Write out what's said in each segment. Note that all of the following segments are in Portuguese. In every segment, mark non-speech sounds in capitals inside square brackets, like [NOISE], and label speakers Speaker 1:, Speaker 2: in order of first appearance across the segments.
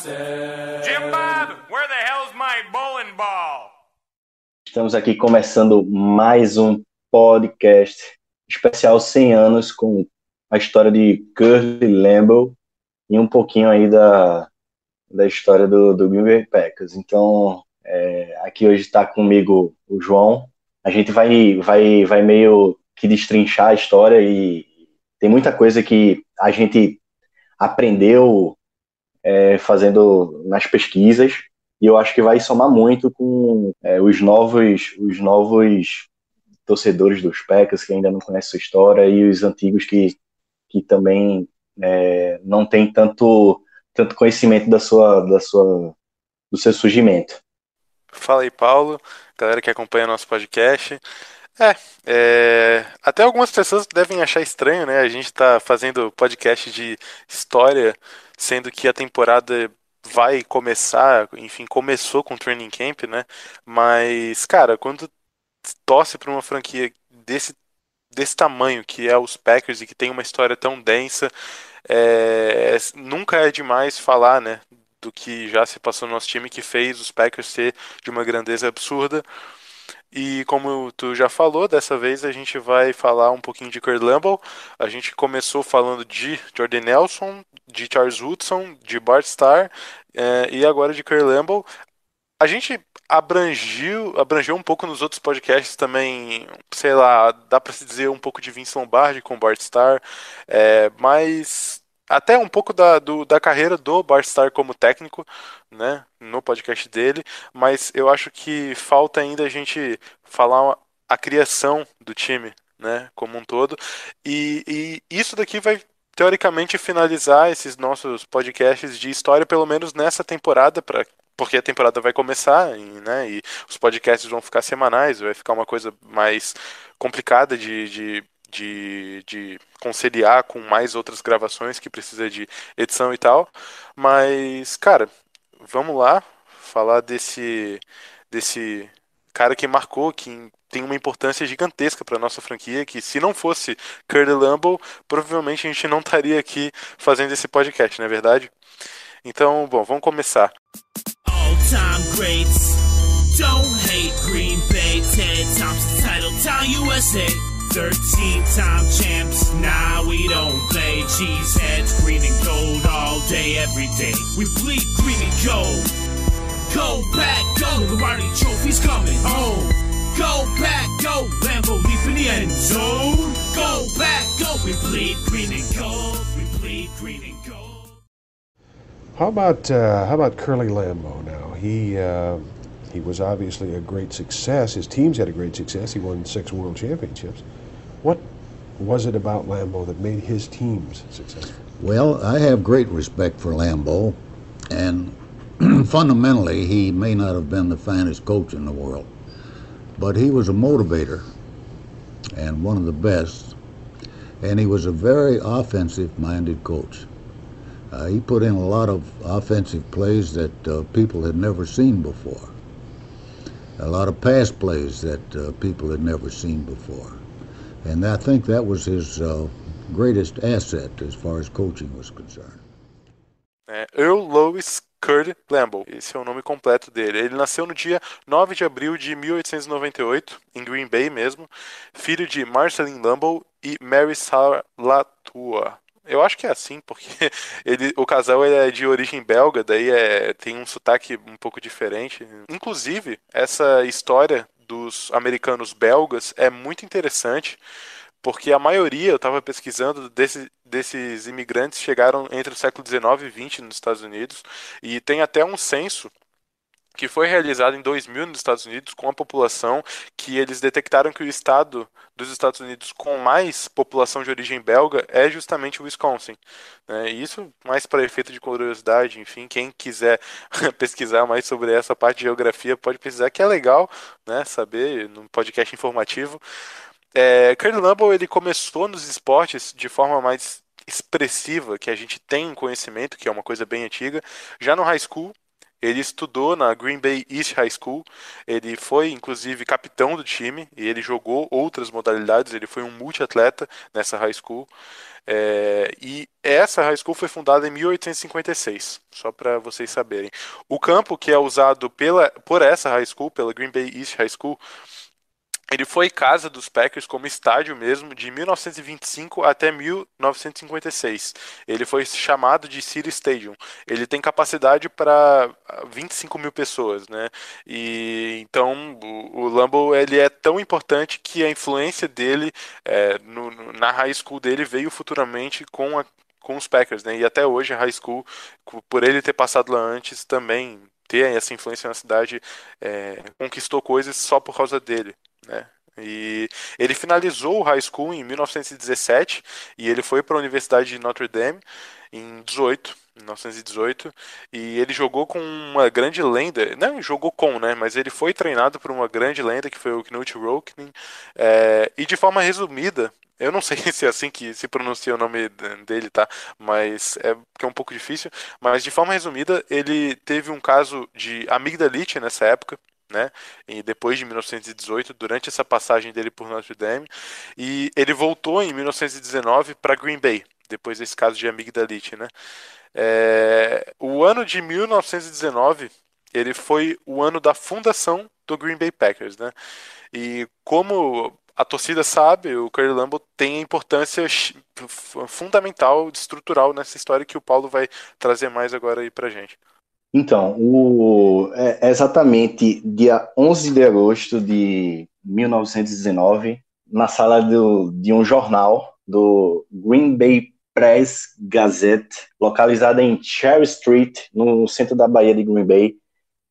Speaker 1: Jim Bob, where the hell's my bowling ball?
Speaker 2: Estamos aqui começando mais um podcast especial 100 anos com a história de Curly Lambeau e um pouquinho aí da, da história do, do Green Bay Packers. Então, é, aqui hoje está comigo o João. A gente vai, vai, vai meio que destrinchar a história e tem muita coisa que a gente aprendeu é, fazendo nas pesquisas e eu acho que vai somar muito com é, os novos os novos torcedores dos Packers que ainda não conhecem sua história e os antigos que, que também é, não têm tanto tanto conhecimento da sua da sua do seu surgimento.
Speaker 3: Fala aí, Paulo, galera que acompanha nosso podcast. É, é, até algumas pessoas devem achar estranho, né? A gente tá fazendo podcast de história, sendo que a temporada vai começar, enfim, começou com o Training Camp, né? Mas, cara, quando torce para uma franquia desse, desse tamanho, que é os Packers e que tem uma história tão densa, é, nunca é demais falar, né? Do que já se passou no nosso time, que fez os Packers ser de uma grandeza absurda. E como tu já falou, dessa vez a gente vai falar um pouquinho de Kurt Lambeau. A gente começou falando de Jordan Nelson, de Charles Woodson, de Bart Starr eh, e agora de Kurt Lambeau. A gente abrangiu, abrangeu um pouco nos outros podcasts também, sei lá, dá para se dizer um pouco de Vince Lombardi com Bart Starr, eh, mas até um pouco da, do, da carreira do Bart Starr como técnico, né, no podcast dele, mas eu acho que falta ainda a gente falar a criação do time, né, como um todo, e, e isso daqui vai teoricamente finalizar esses nossos podcasts de história, pelo menos nessa temporada, para porque a temporada vai começar, e, né, e os podcasts vão ficar semanais, vai ficar uma coisa mais complicada de, de de, de conciliar com mais outras gravações que precisa de edição e tal. Mas, cara, vamos lá falar desse desse cara que marcou, que tem uma importância gigantesca para nossa franquia, que se não fosse Curly Lambeau, provavelmente a gente não estaria aqui fazendo esse podcast, não é verdade? Então, bom, vamos começar.
Speaker 4: All time greats. Don't hate Green Bay. Title town USA. 13 time champs. Nah, we don't play. Cheeseheads, green and gold all day, every day. We bleed green and gold. Go back, go. Lombardi trophies coming home. Go back, go. Lambo leap in the end zone. Go back, go. We bleed green and gold. We bleed green and gold.
Speaker 5: How about uh, how about Curly Lambeau now? He uh, he was obviously a great success. His teams had a great success. He won six world championships. What was it about Lambeau that made his teams successful?
Speaker 6: Well, I have great respect for Lambeau, and [CLEARS THROAT] fundamentally, he may not have been the finest coach in the world, but he was a motivator and one of the best, and he was a very offensive minded coach. Uh, he put in a lot of offensive plays that uh, people had never seen before, a lot of pass plays that uh, people had never seen before. And I think that was his uh, greatest asset as far as coaching was concerned.
Speaker 3: É, Earl Louis Curd Lambeau, esse é o nome completo dele. Ele nasceu no dia 9 de abril de 1898, em Green Bay mesmo, filho de Marceline Lambeau e Mary Sarah. Eu acho que é assim, porque [LAUGHS] ele, o casal é de origem belga, daí é, tem um sotaque um pouco diferente. Inclusive, essa história dos americanos belgas é muito interessante, porque a maioria, eu estava pesquisando, desse, desses imigrantes chegaram entre o século XIX e XX nos Estados Unidos, e tem até um censo que foi realizado em 2000 nos Estados Unidos com a população que eles detectaram que o estado dos Estados Unidos com mais população de origem belga é justamente o Wisconsin. Né? Isso mais para efeito de curiosidade, enfim, quem quiser [LAUGHS] pesquisar mais sobre essa parte de geografia pode pesquisar, que é legal né, saber, num podcast informativo. É, Lambeau ele começou nos esportes de forma mais expressiva, que a gente tem conhecimento, que é uma coisa bem antiga, já no high school, ele estudou na Green Bay East High School. Ele foi, inclusive, capitão do time e ele jogou outras modalidades. Ele foi um multiatleta nessa high school. É, e essa high school foi fundada em 1856, só para vocês saberem. O campo que é usado pela, por essa high school, pela Green Bay East High School, ele foi casa dos Packers como estádio mesmo de 1925 até 1956. Ele foi chamado de City Stadium. Ele tem capacidade para 25 mil pessoas, né? E então o, o Lambeau ele é tão importante que a influência dele é, no, no, na high school dele veio futuramente com a, com os Packers, né? E até hoje a high school, por ele ter passado lá antes, também ter essa influência na cidade, é, conquistou coisas só por causa dele né? E ele finalizou o high school em 1917 e ele foi para a Universidade de Notre Dame em 18, 1918, e ele jogou com uma grande lenda, não jogou com, né, mas ele foi treinado por uma grande lenda que foi o Knut Rockne, é, e de forma resumida, eu não [LAUGHS] sei se é assim que se pronuncia o nome dele, tá? Mas é que é um pouco difícil. Mas de forma resumida, ele teve um caso de amigdalite nessa época né? E depois de 1918, durante essa passagem dele por Notre Dame, e ele voltou em 1919 para Green Bay, depois desse caso de amigdalite, né? É, o ano de 1919 ele foi o ano da fundação do Green Bay Packers, né? E como a torcida sabe, o Curry Lambeau tem importância fundamental, estrutural nessa história que o Paulo vai trazer mais agora aí pra gente.
Speaker 2: Então, o, é, é exatamente dia 11 de agosto de 1919, na sala do, de um jornal do Green Bay Press Gazette, localizada em Cherry Street, no centro da Bahia de Green Bay,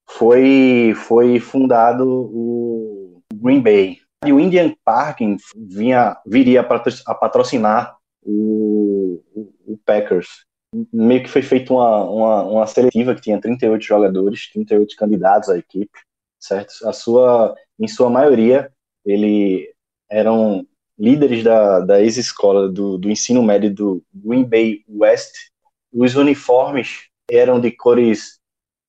Speaker 2: foi, foi fundado o Green Bay. E o Indian Parking vinha, viria a patrocinar o, o, o Packers meio que foi feita uma, uma, uma, seletiva que tinha 38 jogadores, 38 candidatos à equipe, certo? A sua, em sua maioria, ele eram líderes da, da ex-escola do, do ensino médio do Green Bay West. Os uniformes eram de cores,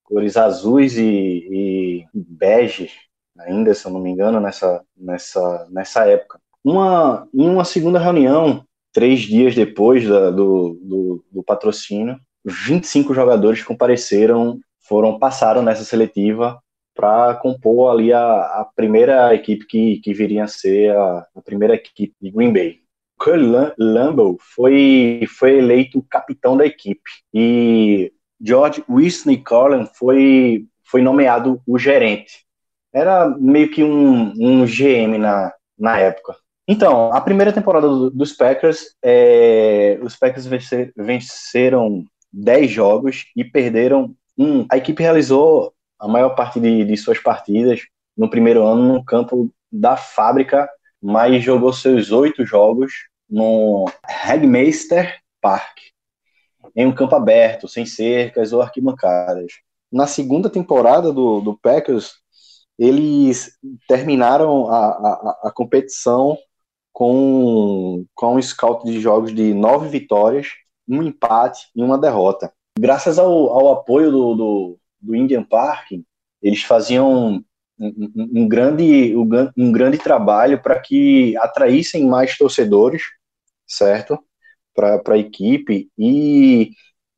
Speaker 2: cores azuis e, e bege, ainda, se eu não me engano, nessa, nessa, nessa época. Uma, em uma segunda reunião, três dias depois da, do, do, do, patrocínio, 25 jogadores compareceram, foram passaram nessa seletiva para compor ali a, a, primeira equipe que, que viria a ser a, a primeira equipe de Green Bay. Curly Lambeau foi, foi eleito capitão da equipe e George Whitney Carlin foi, foi nomeado o gerente. Era meio que um, um GM na, na época. Então, a primeira temporada do, dos Packers, é, os Packers vencer, venceram 10 jogos e perderam um. A equipe realizou a maior parte de, de suas partidas no primeiro ano no campo da fábrica, mas jogou seus oito jogos no Hagmeister Park, em um campo aberto, sem cercas ou arquibancadas. Na segunda temporada do, do Packers, eles terminaram a, a, a competição com, com um scout de jogos de nove vitórias, um empate e uma derrota. Graças ao, ao apoio do, do, do Indian Park, eles faziam um, um, grande, um, grande trabalho para que atraíssem mais torcedores, certo? Para a equipe e,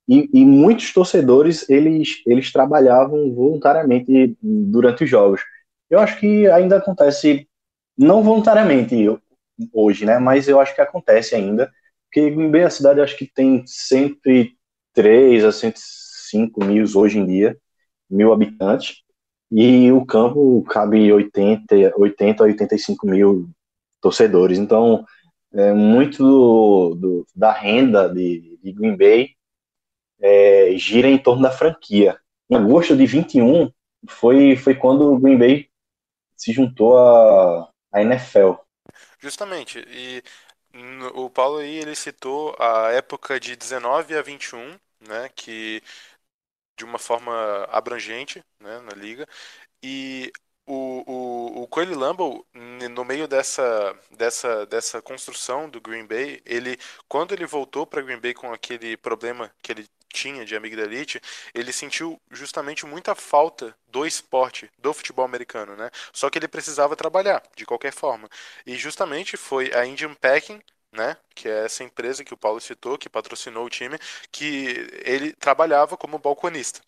Speaker 2: e, e, muitos torcedores eles, eles trabalhavam voluntariamente durante os jogos. Eu acho que ainda acontece não voluntariamente hoje, né? Mas eu acho que acontece ainda, porque Green Bay, a cidade, acho que tem 103 a 105 mil hoje em dia, mil habitantes, e o campo cabe 80, 80 a 85 mil torcedores. Então, é, muito do, do, da renda de, de Green Bay é, gira em torno da franquia. Em agosto de 21, foi, foi quando o Green Bay se juntou à, à NFL.
Speaker 3: Justamente. E o Paulo aí, ele citou a época de 19 a 21, né, que de uma forma abrangente, né, na liga. E o, o, o Coelho Lambo, n- no meio dessa, dessa, dessa construção do Green Bay, ele, quando ele voltou para Green Bay com aquele problema que ele tinha de amigdalite, ele sentiu justamente muita falta do esporte, do futebol americano, né? Só que ele precisava trabalhar, de qualquer forma. E justamente foi a Indian Packing, né? Que é essa empresa que o Paulo citou, que patrocinou o time, que ele trabalhava como balconista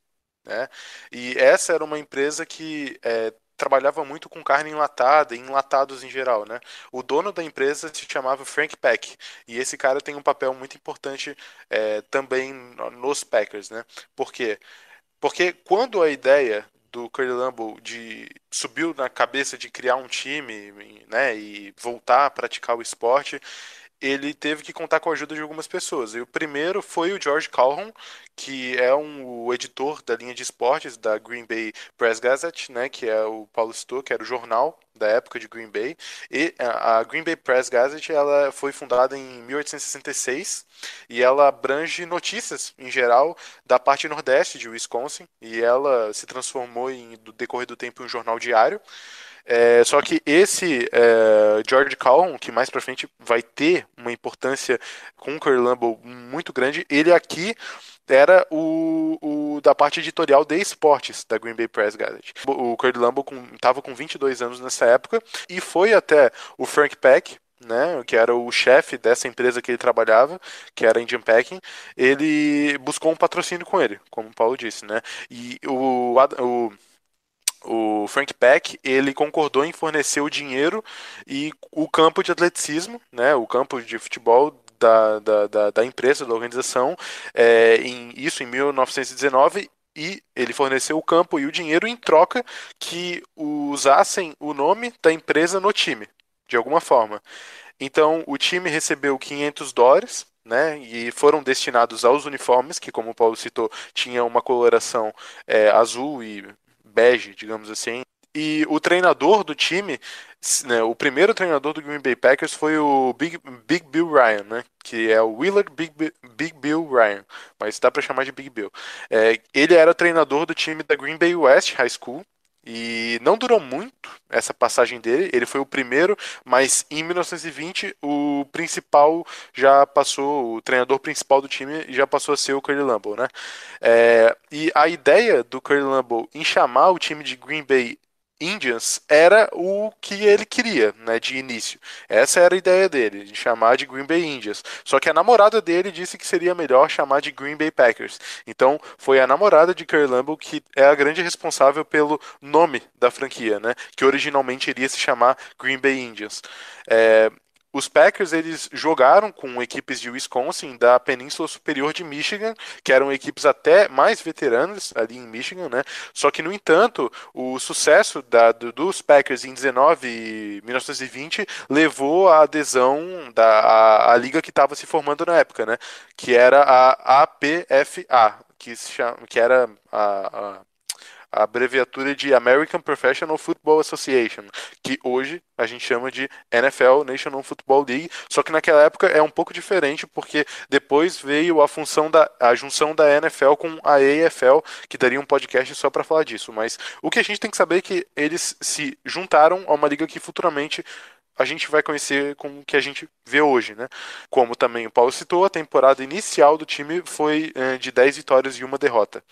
Speaker 3: né? E essa era uma empresa que é, trabalhava muito com carne enlatada enlatados em geral, né? O dono da empresa se chamava Frank Peck e esse cara tem um papel muito importante é, também no- nos Packers, né? Por quê? Porque quando a ideia do Curly Lambeau de subiu na cabeça de criar um time, né, e voltar a praticar o esporte, ele teve que contar com a ajuda de algumas pessoas. E o primeiro foi o George Calhoun, que é um, o editor da linha de esportes da Green Bay Press Gazette, né, que é o Paulo citou, que era o jornal da época de Green Bay. E a a Green Bay Press Gazette ela foi fundada em 1866 e ela abrange notícias em geral da parte nordeste de Wisconsin e ela se transformou em, do decorrer do tempo em um jornal diário. É, só que esse é, George Calhoun, que mais pra frente vai ter uma importância com o Lambeau muito grande, ele aqui era o, o da parte editorial de esportes da Green Bay Press Gazette. O Curly Lambeau estava com 22 anos nessa época e foi até o Frank Peck, né, que era o chefe dessa empresa que ele trabalhava, que era a Indian Packing, ele buscou um patrocínio com ele, como o Paulo disse, né? E o, o o Frank Peck, ele concordou em fornecer o dinheiro e o campo de atleticismo, né, o campo de futebol da, da, da, da empresa, da organização, é, em, isso em 1919, e ele forneceu o campo e o dinheiro em troca que usassem o nome da empresa no time, de alguma forma. Então, o time recebeu 500 dólares, né, e foram destinados aos uniformes, que, como o Paulo citou, tinha uma coloração é, azul e bege, digamos assim. E o treinador do time, né, o primeiro treinador do Green Bay Packers foi o Big, Big Bill Ryan, né, que é o Willard Big, Bi- Big Bill Ryan, mas dá pra chamar de Big Bill. É, ele era treinador do time da Green Bay West High School. E não durou muito essa passagem dele. Ele foi o primeiro, mas em 1920 o principal já passou, o treinador principal do time já passou a ser o Curly Lambeau, né? É, e a ideia do Curly Lambeau em chamar o time de Green Bay Indians era o que ele queria, né, de início. Essa era a ideia dele, de chamar de Green Bay Indians. Só que a namorada dele disse que seria melhor chamar de Green Bay Packers. Então, foi a namorada de Curly Lambeau que é a grande responsável pelo nome da franquia, né, que originalmente iria se chamar Green Bay Indians. É, os Packers eles jogaram com equipes de Wisconsin da Península Superior de Michigan, que eram equipes até mais veteranas ali em Michigan, né? Só que no entanto, o sucesso da- do- dos Packers em 19 e 1920 levou à adesão da à, à liga que estava se formando na época, né? Que era a APFA, que, se chama, que era a, a a abreviatura de American Professional Football Association, que hoje a gente chama de NFL, National Football League, só que naquela época é um pouco diferente porque depois veio a função da a junção da NFL com a AFL, que daria um podcast só para falar disso, mas o que a gente tem que saber é que eles se juntaram a uma liga que futuramente a gente vai conhecer com o que a gente vê hoje, né? Como também o Paulo citou, a temporada inicial do time foi eh, de 10 vitórias e uma derrota.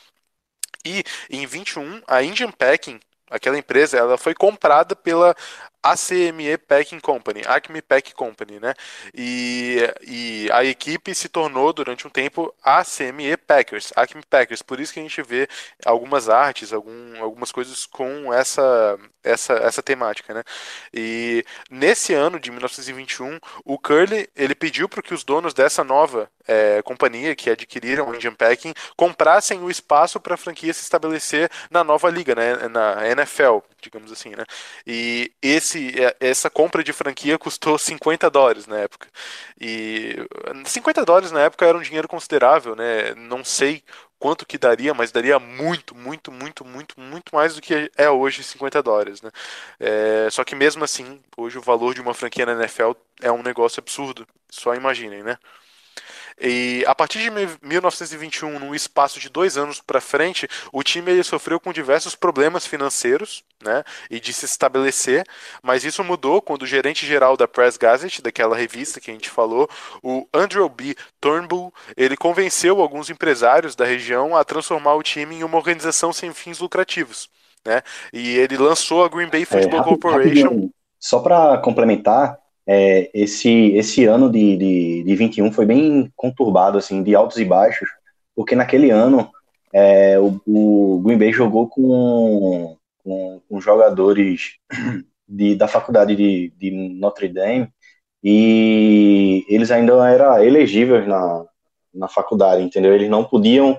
Speaker 3: E em 21, a Indian Packing, aquela empresa, ela foi comprada pela ACME Packing Company, Acme Pack Company, né? E, e a equipe se tornou durante um tempo ACME Packers, Acme Packers. Por isso que a gente vê algumas artes, algum, algumas coisas com essa, essa, essa temática, né? E nesse ano de 1921, o Curly ele pediu para que os donos dessa nova é, companhia que adquiriram o Indian Packing comprassem o espaço para a franquia se estabelecer na nova liga, né? Na NFL, digamos assim, né? E esse, essa compra de franquia custou 50 dólares na época. E 50 dólares na época era um dinheiro considerável, né? Não sei quanto que daria, mas daria muito, muito, muito, muito, muito mais do que é hoje 50 dólares, né? É, só que mesmo assim, hoje o valor de uma franquia na NFL é um negócio absurdo. Só imaginem, né? E a partir de 1921, num espaço de dois anos para frente, o time ele sofreu com diversos problemas financeiros, né, e de se estabelecer. Mas isso mudou quando o gerente geral da Press Gazette, daquela revista que a gente falou, o Andrew B. Turnbull, ele convenceu alguns empresários da região a transformar o time em uma organização sem fins lucrativos, né? E ele lançou a Green Bay Football
Speaker 2: É,
Speaker 3: Corporation.
Speaker 2: Só para complementar, é, esse, esse ano de, de, de 21 foi bem conturbado, assim, de altos e baixos, porque naquele ano é, o, o Green Bay jogou com, com, com jogadores [CLEARS THROAT] de, da faculdade de, de Notre Dame e eles ainda eram elegíveis na, na faculdade, entendeu? Eles não podiam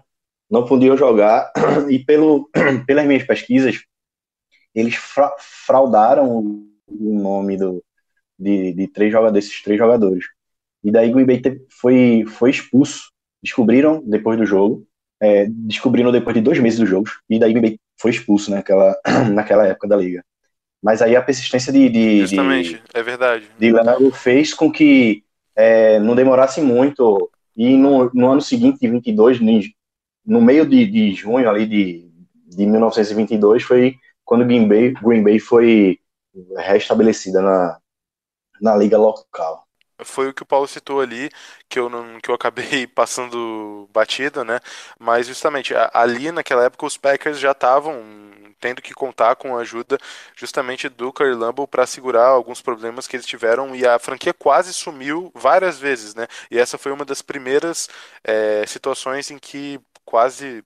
Speaker 2: não podiam jogar [CLEARS THROAT] e pelo, [CLEARS THROAT] pelas minhas pesquisas eles fra fraudaram o nome do, de, de três jogadores, desses três jogadores. E daí Green Bay foi, foi expulso. Descobriram depois do jogo, é, descobriram depois de dois meses do jogo, e daí Green Bay foi expulso naquela, [CLEARS THROAT] naquela época da liga. Mas aí a persistência de, de,
Speaker 3: Justamente,
Speaker 2: de,
Speaker 3: é verdade.
Speaker 2: de Leonardo fez com que é, não demorasse muito, e no, no ano seguinte, de 22, ni- no meio de, de junho ali de, de 1922, foi quando Green Bay, Green Bay foi restabelecida na, na liga local.
Speaker 3: foi o que o Paulo citou ali, que eu não, que eu acabei [LAUGHS] passando batida, né? Mas justamente ali naquela época os Packers já estavam tendo que contar com a ajuda justamente do Curry Lambeau para segurar alguns problemas que eles tiveram e a franquia quase sumiu várias vezes, né? E essa foi uma das primeiras eh, situações em que quase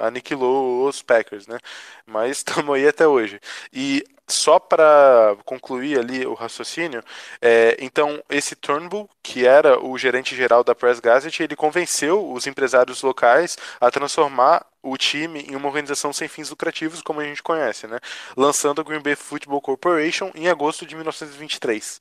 Speaker 3: aniquilou os Packers, né? Mas [LAUGHS] estamos aí até hoje. E só para concluir ali o raciocínio, é, então, esse Turnbull, que era o gerente geral da Press Gazette, ele convenceu os empresários locais a transformar o time em uma organização sem fins lucrativos, como a gente conhece, né? Lançando a Green Bay Football Corporation em agosto de 1923.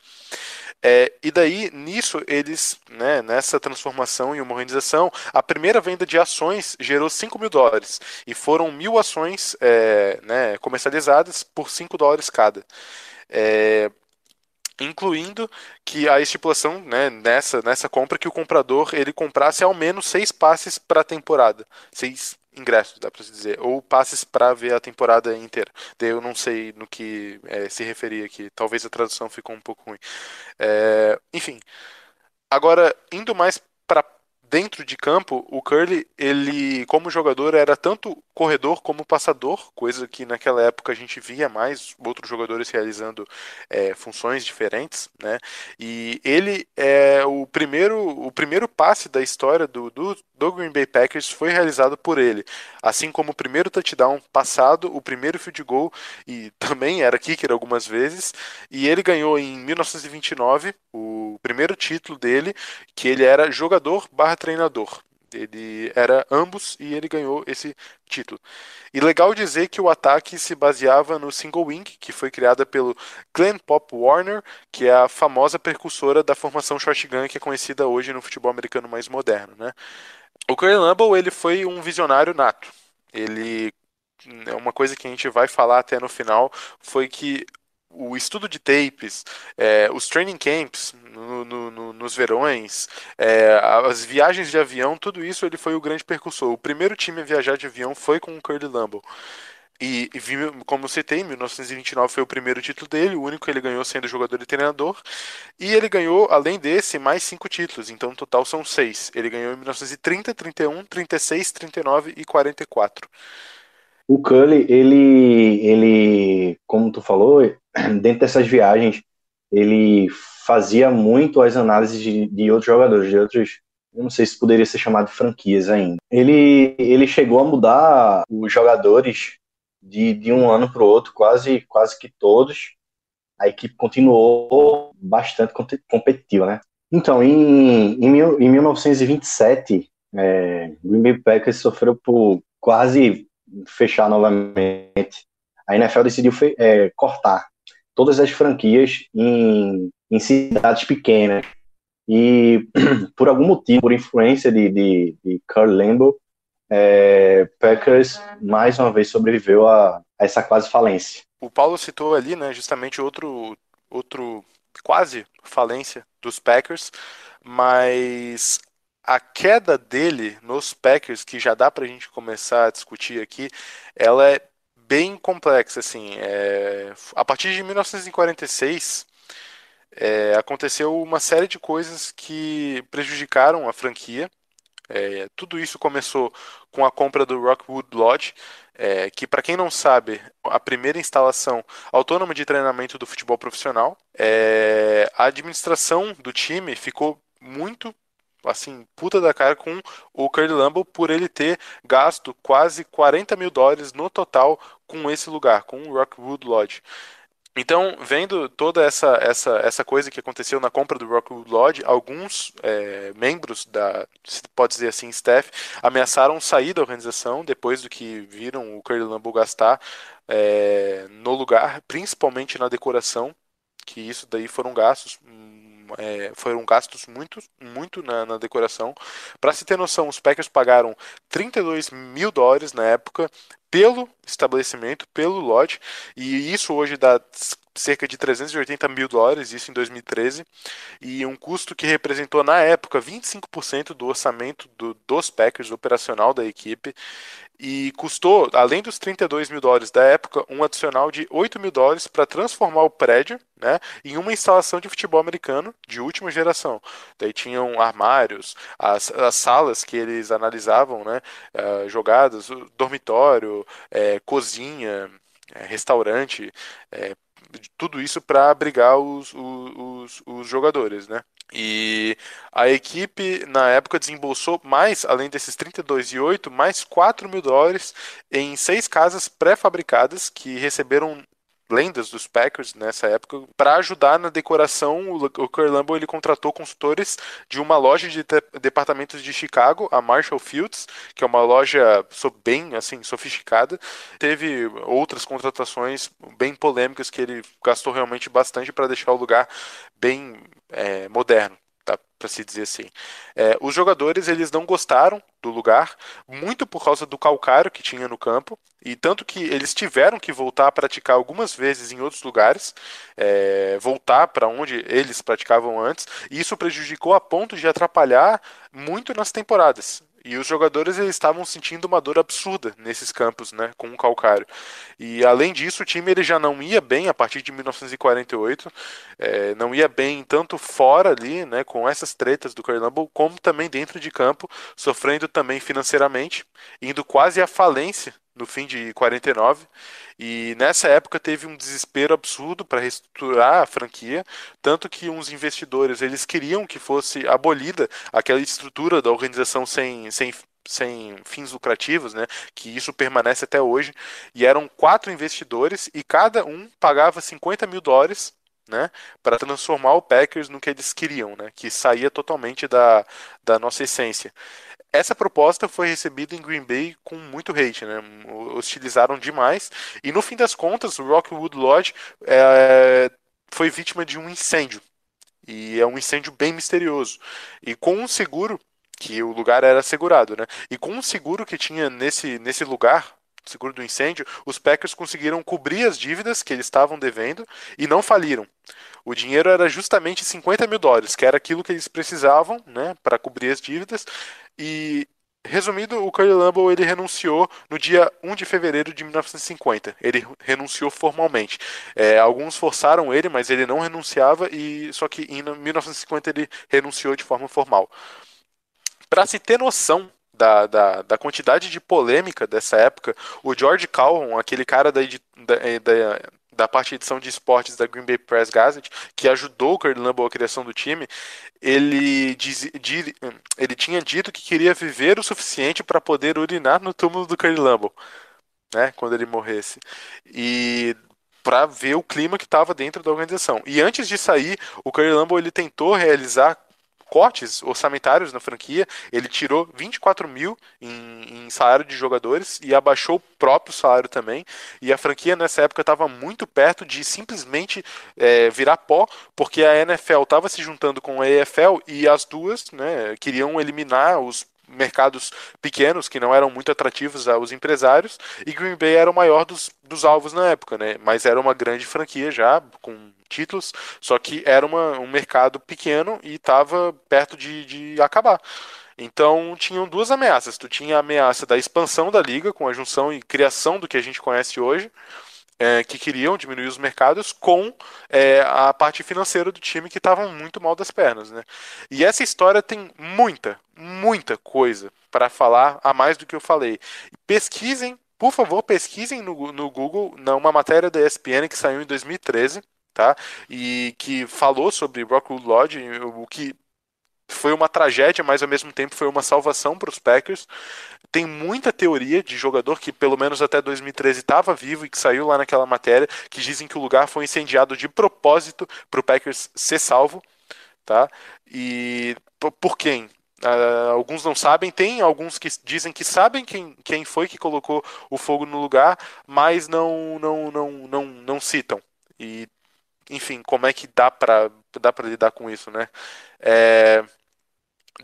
Speaker 3: É, e daí, nisso, eles, né, nessa transformação em uma organização, a primeira venda de ações gerou 5 mil dólares. E foram mil ações é, né, comercializadas por 5 dólares cada. É, incluindo que a estipulação né, nessa, nessa compra que o comprador ele comprasse ao menos seis passes para a temporada, seis ingressos, dá para se dizer, ou passes para ver a temporada inteira. Daí eu não sei no que é, se referia aqui, talvez a tradução ficou um pouco ruim. É, enfim, agora indo mais para dentro de campo, o Curly, ele como jogador era tanto corredor como passador, coisa que naquela época a gente via mais outros jogadores realizando é, funções diferentes, né? E ele é o primeiro, o primeiro passe da história do, do, do Green Bay Packers foi realizado por ele, assim como o primeiro touchdown passado, o primeiro field goal e também era kicker algumas vezes, e ele ganhou em 1929 o primeiro título dele, que ele era jogador barra treinador. Ele era ambos e ele ganhou esse título. E legal dizer que o ataque se baseava no single wing, que foi criada pelo Glenn Pop Warner, que é a famosa precursora da formação shotgun que é conhecida hoje no futebol americano mais moderno, né? O Curry Lambeau, ele foi um visionário nato. Ele é uma coisa que a gente vai falar até no final foi que o estudo de tapes, é, os training camps no, no, no, nos verões, é, as viagens de avião, tudo isso ele foi o grande percursor. O primeiro time a viajar de avião foi com o Curly Lambeau. E, como eu citei, em 1929 foi o primeiro título dele, o único que ele ganhou sendo jogador e treinador. E ele ganhou, além desse, mais cinco títulos, então no total são seis. Ele ganhou em 1930, 31, 36, 39 e 44.
Speaker 2: O Cully, ele, ele, como tu falou, [CLEARS THROAT] dentro dessas viagens, ele fazia muito as análises de, de outros jogadores, de outros, eu não sei se poderia ser chamado de franquias ainda. Ele, ele chegou a mudar os jogadores de, de um ano para o outro, quase, quase que todos. A equipe continuou bastante competitiva, né? Então, em, em, mil, em 1927, é, Green Bay Packers sofreu por quase fechar novamente. A NFL decidiu é, cortar todas as franquias em, em, cidades pequenas. E [CLEARS THROAT] por algum motivo, por influência de, de, de Carl Lambeau, é, Packers mais uma vez sobreviveu a, a essa quase falência.
Speaker 3: O Paulo citou ali, né, justamente outro, outro quase falência dos Packers, mas a queda dele nos Packers, que já dá para a gente começar a discutir aqui, ela é bem complexa, assim, é, a partir de 1946 é, aconteceu uma série de coisas que prejudicaram a franquia. É, tudo isso começou com a compra do Rockwood Lodge, é, que, para quem não sabe, a primeira instalação autônoma de treinamento do futebol profissional. É, a administração do time ficou muito assim, puta da cara com o Curly Lambeau por ele ter gasto quase 40 mil dólares no total com esse lugar, com o Rockwood Lodge. Então, vendo toda essa, essa, essa coisa que aconteceu na compra do Rockwood Lodge, alguns é, membros da, pode dizer assim, staff, ameaçaram sair da organização depois do que viram o Curly Lambeau gastar é, no lugar, principalmente na decoração, que isso daí foram gastos é, foram gastos muito, muito na, na decoração. Para se ter noção, os Packers pagaram 32 mil dólares na época pelo estabelecimento, pelo lote, e isso hoje dá cerca de 380 mil dólares, isso em 2013, e um custo que representou na época 25% do orçamento do, dos Packers operacional da equipe, e custou, além dos 32 mil dólares da época, um adicional de 8 mil dólares para transformar o prédio né, em uma instalação de futebol americano de última geração. Daí tinham armários, as, as salas que eles analisavam, né, uh, jogadas, dormitório, é, cozinha, é, restaurante, é, tudo isso para abrigar os, os, os, jogadores, né? E a equipe, na época, desembolsou mais, além desses 32,8, mais 4 mil dólares em seis casas pré-fabricadas que receberam lendas dos Packers nessa época para ajudar na decoração. O Curlambo ele contratou consultores de uma loja de departamentos de Chicago, a Marshall Fields, que é uma loja bem assim sofisticada. Teve outras contratações bem polêmicas que ele gastou realmente bastante para deixar o lugar bem é, moderno para se dizer assim. É, os jogadores eles não gostaram do lugar, muito por causa do calcário que tinha no campo, e tanto que eles tiveram que voltar a praticar algumas vezes em outros lugares, é, voltar para onde eles praticavam antes, e isso prejudicou a ponto de atrapalhar muito nas temporadas. E os jogadores eles estavam sentindo uma dor absurda nesses campos, né, com o calcário. E além disso, o time ele já não ia bem a partir de 1948, é, não ia bem tanto fora ali, né, com essas tretas do Carlambo, como também dentro de campo, sofrendo também financeiramente, indo quase à falência no fim de 49. E nessa época teve um desespero absurdo para reestruturar a franquia, tanto que uns investidores eles queriam que fosse abolida aquela estrutura da organização sem, sem sem fins lucrativos, né, que isso permanece até hoje, e eram quatro investidores e cada um pagava 50 mil dólares né, para transformar o Packers no que eles queriam, né, que saía totalmente da, da nossa essência essa proposta foi recebida em Green Bay com muito hate, né? Hostilizaram demais. E no fim das contas, o Rockwood Lodge é, foi vítima de um incêndio. E é um incêndio bem misterioso. E com um seguro, que o lugar era segurado, né? E com um seguro que tinha nesse, nesse lugar, seguro do incêndio, os Packers conseguiram cobrir as dívidas que eles estavam devendo e não faliram. O dinheiro era justamente 50 mil dólares, que era aquilo que eles precisavam né, para cobrir as dívidas. E, resumindo, o Curly Lambeau ele renunciou no dia 1 de fevereiro de 1950. Ele renunciou formalmente. É, alguns forçaram ele, mas ele não renunciava, e só que em 1950 ele renunciou de forma formal. Para se ter noção da, da, da, quantidade de polêmica dessa época, o George Calhoun, aquele cara da, da, da da parte de edição de esportes da Green Bay Press Gazette, que ajudou o Curly Lambeau a criação do time, ele, diz, di, ele tinha dito que queria viver o suficiente para poder urinar no túmulo do Curly Lambeau, né, quando ele morresse. E para ver o clima que estava dentro da organização. E antes de sair, o Curly Lambeau ele tentou realizar cortes orçamentários na franquia. Ele tirou 24 mil em, em salário de jogadores e abaixou o próprio salário também. E a franquia nessa época estava muito perto de simplesmente é, virar pó, porque a NFL estava se juntando com a EFL e as duas né, queriam eliminar os mercados pequenos que não eram muito atrativos aos empresários e Green Bay era o maior dos, dos alvos na época, né? Mas era uma grande franquia já com títulos, só que era uma, um mercado pequeno e estava perto de, de acabar. Então tinham duas ameaças. Tu tinha a ameaça da expansão da liga com a junção e criação do que a gente conhece hoje é, que queriam diminuir os mercados com é, a parte financeira do time que estavam muito mal das pernas, né? E essa história tem muita, muita coisa para falar a mais do que eu falei. Pesquisem, por favor, pesquisem no, no Google numa matéria da ESPN que saiu em 2013, tá? E que falou sobre Rockwood Lodge, o que foi uma tragédia, mas ao mesmo tempo foi uma salvação para os Packers. Tem muita teoria de jogador que pelo menos até 2013 estava vivo e que saiu lá naquela matéria, que dizem que o lugar foi incendiado de propósito para o Packers ser salvo, tá? E por quem? Uh, alguns não sabem, tem alguns que dizem que sabem quem, quem foi que colocou o fogo no lugar, mas não não não não, não citam. E enfim, como é que dá para dá para lidar com isso, né? É,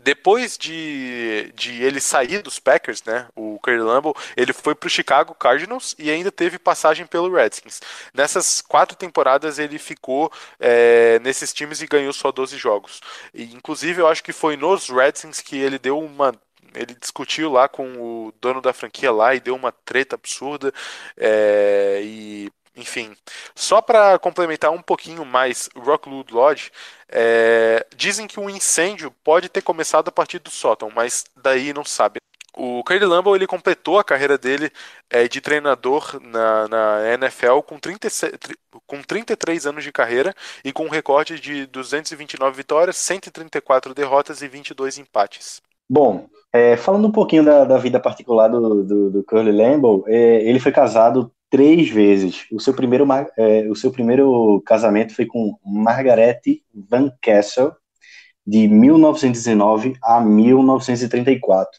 Speaker 3: depois de, de ele sair dos Packers, né, o Curry Lambeau, ele foi para o Chicago Cardinals e ainda teve passagem pelo Redskins. Nessas quatro temporadas ele ficou é, nesses times e ganhou só 12 jogos. E, inclusive eu acho que foi nos Redskins que ele deu uma ele discutiu lá com o dono da franquia lá e deu uma treta absurda é, e enfim, só para complementar um pouquinho mais Rockwood Lodge, é, dizem que um incêndio pode ter começado a partir do sótão, mas daí não sabe. O Curly Lambeau ele completou a carreira dele é, de treinador na, na NFL com, 30, com 33 anos de carreira e com um recorde de 229 vitórias, 134 derrotas e 22 empates.
Speaker 2: Bom, é, falando um pouquinho da, da vida particular do, do, do Curly Lambeau, é, ele foi casado três vezes. O seu primeiro, é, o seu primeiro casamento foi com Margaret Van Kessel, de 1919 a 1934,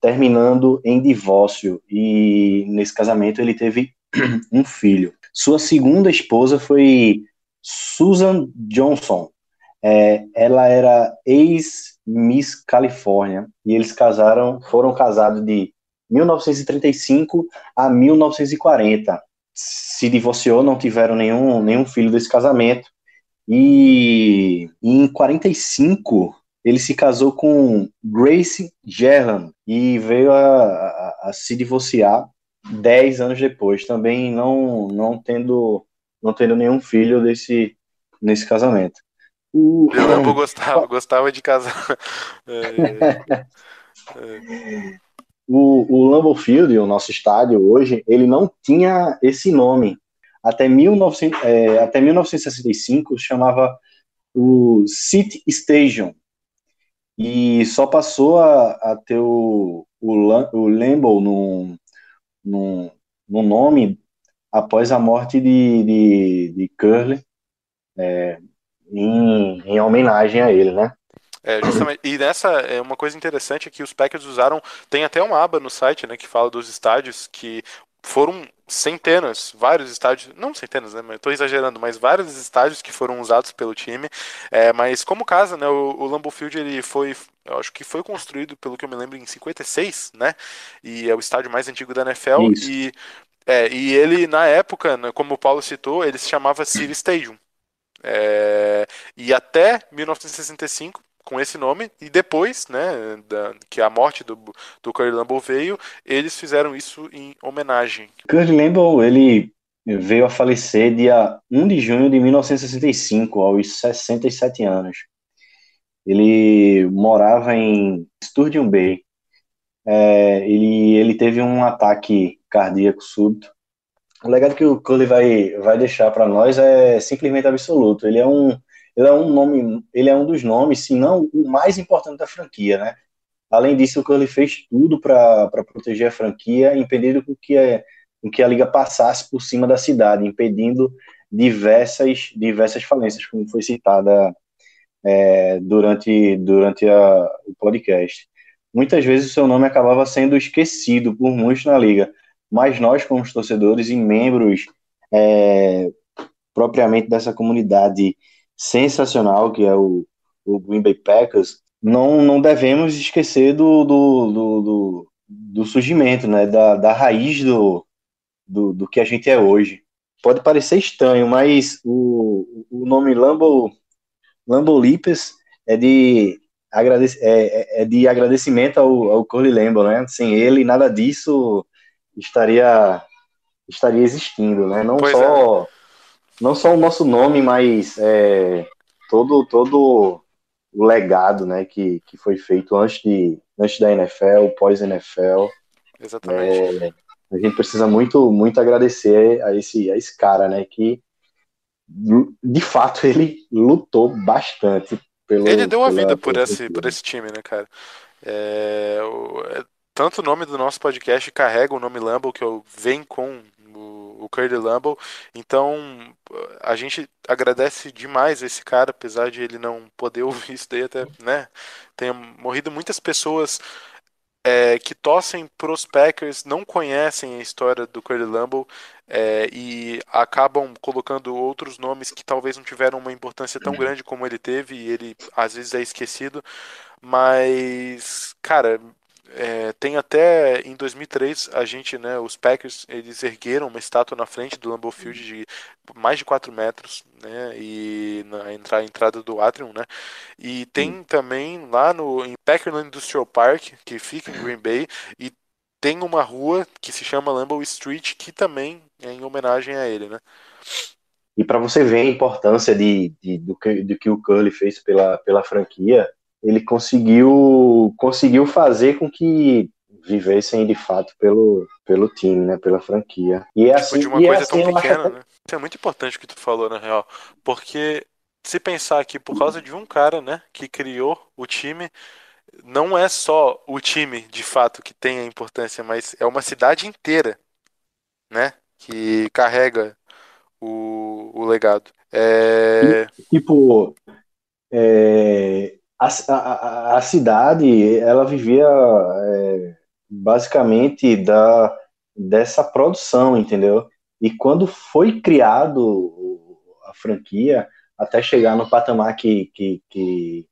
Speaker 2: terminando em divórcio. E nesse casamento ele teve [CLEARS THROAT] um filho. Sua segunda esposa foi Susan Johnson. É, ela era ex-Miss Califórnia e eles casaram, foram casados de 1935 a 1940. Se divorciou, não tiveram nenhum, nenhum filho desse casamento. E em 45 ele se casou com Grace Gerland e veio a, a, a, se divorciar 10 anos depois, também não, não tendo não tendo nenhum filho desse nesse casamento.
Speaker 3: O, eu gostava, gostava de casar. [LAUGHS] é,
Speaker 2: é. [LAUGHS] O, o Lambeau Field, o nosso estádio hoje, ele não tinha esse nome. Até, 1900, é, até 1965 chamava o City Station. E só passou a, a ter o, o, o Lambeau no, no, no nome após a morte de, de, de Curly, é, em, em homenagem a ele, né?
Speaker 3: É, justamente, e nessa é uma coisa interessante é que os Packers usaram, tem até uma aba no site, né, que fala dos estádios que foram centenas, vários estádios, não centenas, né, estou exagerando, mas vários estádios que foram usados pelo time, é, mas como casa, né, o, o Lambeau Field ele foi, eu acho que foi construído, pelo que eu me lembro, em 56, né, e é o estádio mais antigo da NFL, Isso. e é, e ele, na época, né, como o Paulo citou, ele se chamava City Stadium. É, e até 1965, com esse nome e depois, né, da, que a morte do, do Lambeau veio, eles fizeram isso em homenagem.
Speaker 2: Curly Lambeau, ele veio a falecer dia 1 de junho de 1965, aos 67 anos. Ele morava em Sturgeon Bay. É, ele, ele teve um ataque cardíaco súbito. O legado que o Curly vai, vai deixar para nós é simplesmente absoluto. Ele é um ele é um nome, ele é um dos nomes, se não o mais importante da franquia, né? Além disso, o Curly fez tudo para proteger a franquia, impedindo que, é, que a liga passasse por cima da cidade, impedindo diversas, diversas falências, como foi citada é, durante, durante a, o podcast. Muitas vezes o seu nome acabava sendo esquecido por muitos na liga, mas nós, como torcedores e membros é, propriamente dessa comunidade sensacional, que é o, o Green Bay Packers, não, não devemos esquecer do, do, do, do, do surgimento, né, da, da raiz do, do, do que a gente é hoje. Pode parecer estranho, mas o, o nome Lambo, Lambo Lipes é de, agradec, é, é, é de agradecimento ao, ao Curly Lambo, né? Sem ele, nada disso estaria estaria existindo, né? Não
Speaker 3: Pois
Speaker 2: só não só o nosso nome, mas é, todo todo o legado, né, que, que foi feito antes de antes da NFL, pós NFL.
Speaker 3: Exatamente.
Speaker 2: É, a gente precisa muito muito agradecer a esse a esse cara, né, que de fato [LAUGHS] ele lutou bastante pelo
Speaker 3: Ele deu a vida por esse, por esse time, né, cara? É, o- é- tanto o nome do nosso podcast carrega o nome Lambo, que eu vem com o, Curly Lambo. Então, a gente agradece demais esse cara, apesar de ele não poder [LAUGHS] ouvir isso daí até, né? Tenha morrido muitas pessoas é, que torcem pros Packers, não conhecem a história do Curly Lambeau é, e acabam colocando outros nomes que talvez não tiveram uma importância tão grande como ele teve e ele às vezes é esquecido, mas cara, é, tem até em 2003 a gente, né, os Packers, eles ergueram uma estátua na frente do Lambeau Field de mais de 4 metros, né, e na entra- a entrada do Atrium, né, e tem também lá no em Packerland Industrial Park, que fica em Green Bay, e tem uma rua que se chama Lambeau Street, que também é em homenagem a ele, né.
Speaker 2: E para você ver a importância de, de- do, que, do que o Curly fez pela, pela franquia, ele conseguiu conseguiu fazer com que vivessem de fato pelo, pelo time, né, pela franquia. E é
Speaker 3: Tipo,
Speaker 2: assim,
Speaker 3: de uma
Speaker 2: é
Speaker 3: coisa
Speaker 2: assim,
Speaker 3: tão pequena,
Speaker 2: até-
Speaker 3: né? Isso é muito importante o que tu falou, na real. Porque se pensar que por causa de um cara, né, que criou o time, não é só o time, de fato, que tem a importância, mas é uma cidade inteira, né, que carrega o, o legado. É...
Speaker 2: tipo, é, a, a, a cidade, ela vivia é, basicamente da, dessa produção, entendeu? E quando foi criado a franquia, até chegar no patamar que, que, que,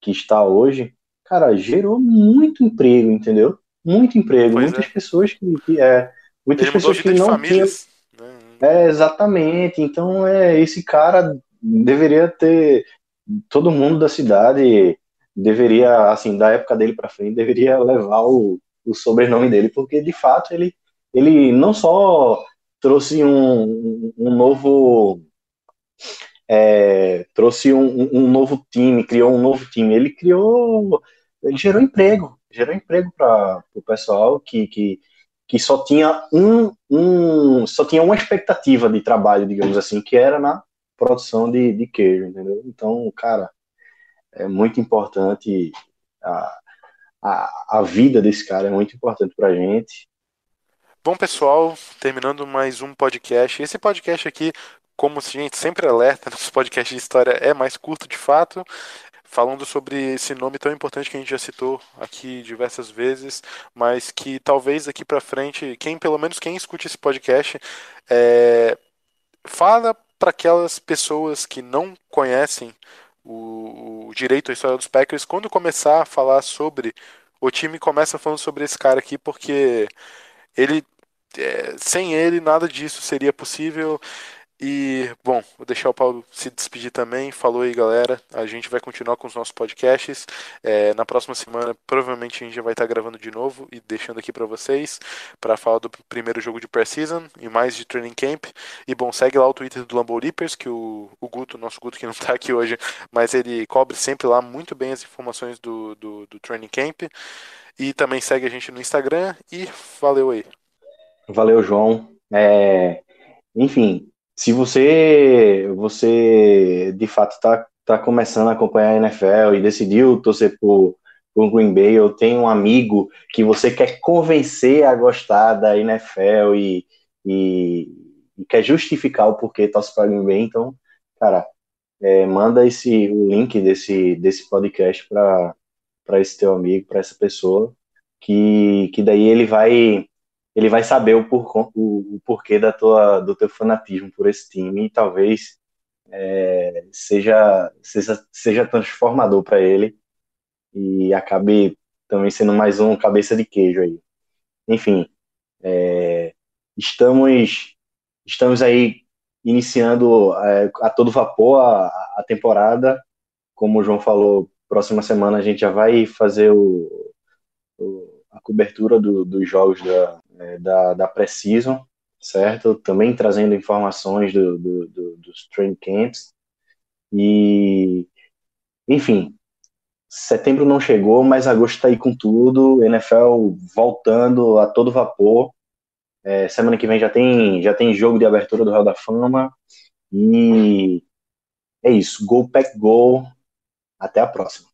Speaker 2: que está hoje, cara, gerou muito emprego, entendeu? Muito emprego,
Speaker 3: Pois
Speaker 2: muitas
Speaker 3: é.
Speaker 2: pessoas que, que é, muitas
Speaker 3: Ele
Speaker 2: pessoas que não
Speaker 3: famílias, né?
Speaker 2: é, exatamente. Então, é, esse cara deveria ter. Todo mundo da cidade deveria, assim, da época dele para frente, deveria levar o, o sobrenome dele, porque de fato ele, ele não só trouxe um, um novo. é, trouxe um, um novo time, criou um novo time. Ele criou. Ele gerou emprego, gerou emprego para o pessoal que, que, que só tinha um, um só tinha uma expectativa de trabalho, digamos assim, que era na produção de, de queijo, entendeu? Então, cara, é muito importante a, a, a vida desse cara é muito importante pra gente.
Speaker 3: Bom, pessoal, terminando mais um podcast. Esse podcast aqui, como a gente sempre alerta, [LAUGHS] nosso podcast de história é mais curto de fato, falando sobre esse nome tão importante que a gente já citou aqui diversas vezes, mas que talvez daqui pra frente, quem pelo menos quem escute esse podcast, é, fala para aquelas pessoas que não conhecem o, o direito à história dos Packers, quando começar a falar sobre o time, começa falando sobre esse cara aqui, porque ele é, sem ele nada disso seria possível. E, bom, vou deixar o Paulo se despedir também. Falou aí, galera. A gente vai continuar com os nossos podcasts. É, na próxima semana, provavelmente a gente já vai estar gravando de novo e deixando aqui pra vocês para falar do primeiro jogo de Pre-Season e mais de Training Camp. E, bom, segue lá o Twitter do Lambeau Leapers, que o, o Guto, nosso Guto que não [LAUGHS] tá aqui hoje, mas ele cobre sempre lá muito bem as informações do, do, do Training Camp. E também segue a gente no Instagram. E valeu aí.
Speaker 2: Valeu, João. É, enfim, se você você de fato está tá começando a acompanhar a NFL e decidiu torcer por, por Green Bay, ou tem um amigo que você quer convencer a gostar da NFL e, e, e quer justificar o porquê torce para Green Bay, então, cara, é, manda esse o link desse, desse podcast para para esse teu amigo, para essa pessoa, que, que daí ele vai ele vai saber o, por, o, o porquê da tua, do teu fanatismo por esse time e talvez é, seja, seja, seja transformador para ele e acabei também sendo mais um cabeça de queijo aí. Enfim, é, estamos, estamos aí iniciando é, a todo vapor a, a temporada. Como o João falou, próxima semana a gente já vai fazer o, o a cobertura do, dos jogos da, é, da, da Precision, certo? Também trazendo informações do, do, do, dos training camps. E, enfim, setembro não chegou, mas agosto está aí com tudo. NFL voltando a todo vapor. É, semana que vem já tem, já tem jogo de abertura do Real da Fama. E é isso. Go Pack Go. Até a próxima.